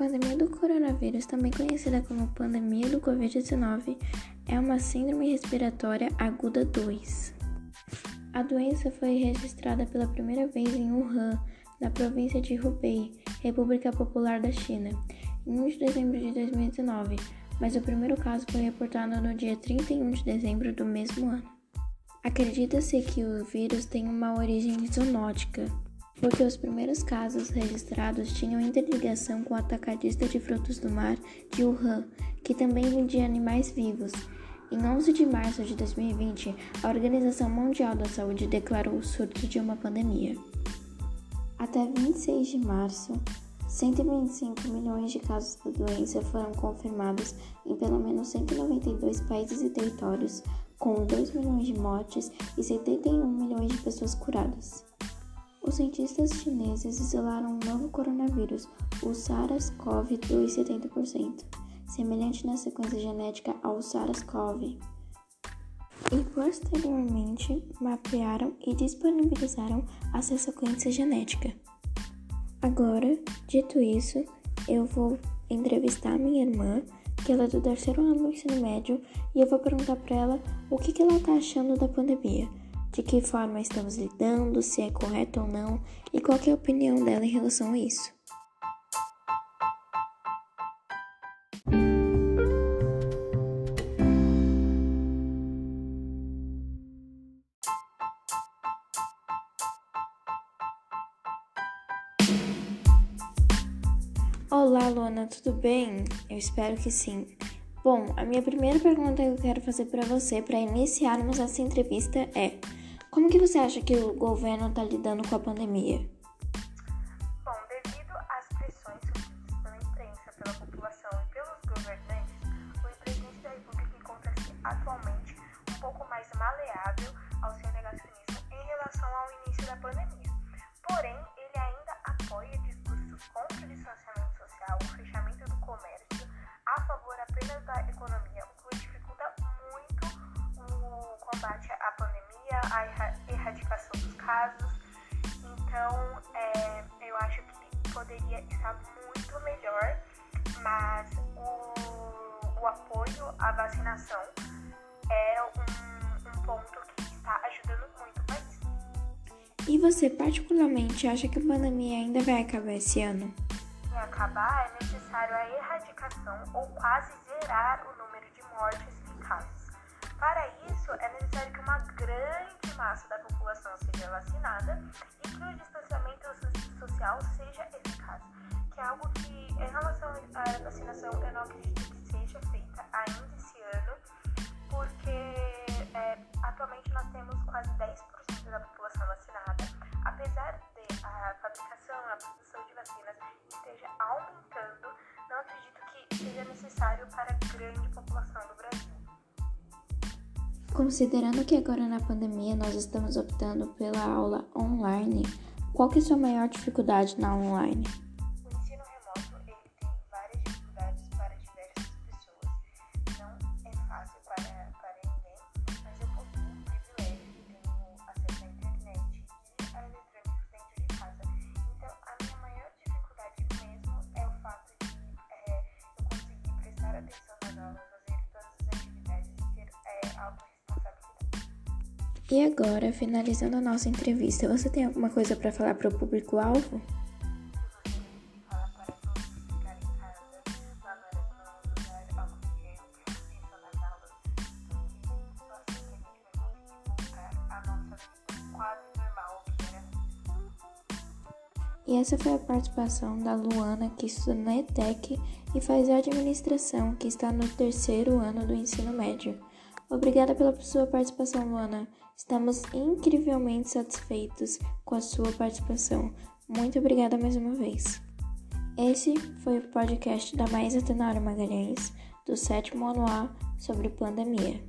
pandemia do coronavírus, também conhecida como pandemia do Covid-19, é uma síndrome respiratória aguda 2. A doença foi registrada pela primeira vez em Wuhan, na província de Hubei, República Popular da China, em 1 de dezembro de 2019, mas o primeiro caso foi reportado no dia 31 de dezembro do mesmo ano. Acredita-se que o vírus tem uma origem zoonótica porque os primeiros casos registrados tinham interligação com o atacadista de frutos do mar de Wuhan, que também vendia animais vivos. Em 11 de março de 2020, a Organização Mundial da Saúde declarou o surto de uma pandemia. Até 26 de março, 125 milhões de casos da doença foram confirmados em pelo menos 192 países e territórios, com 2 milhões de mortes e 71 milhões de pessoas curadas. Os cientistas chineses isolaram um novo coronavírus, o SARS-CoV-2 70%, semelhante na sequência genética ao SARS-CoV, e posteriormente mapearam e disponibilizaram a sua sequência genética. Agora, dito isso, eu vou entrevistar minha irmã, que ela é do terceiro ano do ensino médio, e eu vou perguntar para ela o que, que ela está achando da pandemia de que forma estamos lidando, se é correto ou não e qual é a opinião dela em relação a isso. Olá, Luana, tudo bem? Eu espero que sim. Bom, a minha primeira pergunta que eu quero fazer para você para iniciarmos essa entrevista é: como que você acha que o governo está lidando com a pandemia? A erradicação dos casos. Então, é, eu acho que poderia estar muito melhor, mas o, o apoio à vacinação é um, um ponto que está ajudando muito o país. E você, particularmente, acha que a pandemia ainda vai acabar esse ano? Para acabar, é necessário a erradicação ou quase zerar o número de mortes e casos. Para isso, é necessário que da população seja vacinada e que o distanciamento social seja eficaz, que é algo que, em relação à Considerando que agora na pandemia nós estamos optando pela aula online, qual que é a sua maior dificuldade na online? O ensino remoto tem várias dificuldades para diversas pessoas. Não é fácil para, mas eu um privilégio acesso à internet dentro de casa. Então a minha maior dificuldade mesmo é o fato de é, eu conseguir prestar atenção nas aulas, fazer todas as atividades e ter algo e agora, finalizando a nossa entrevista, você tem alguma coisa para falar para o público-alvo? E essa foi a participação da Luana, que estuda na ETEC e faz administração, que está no terceiro ano do ensino médio. Obrigada pela sua participação, Luana. Estamos incrivelmente satisfeitos com a sua participação. Muito obrigada mais uma vez. Esse foi o podcast da Maísa Tenório Magalhães, do sétimo ano A, sobre pandemia.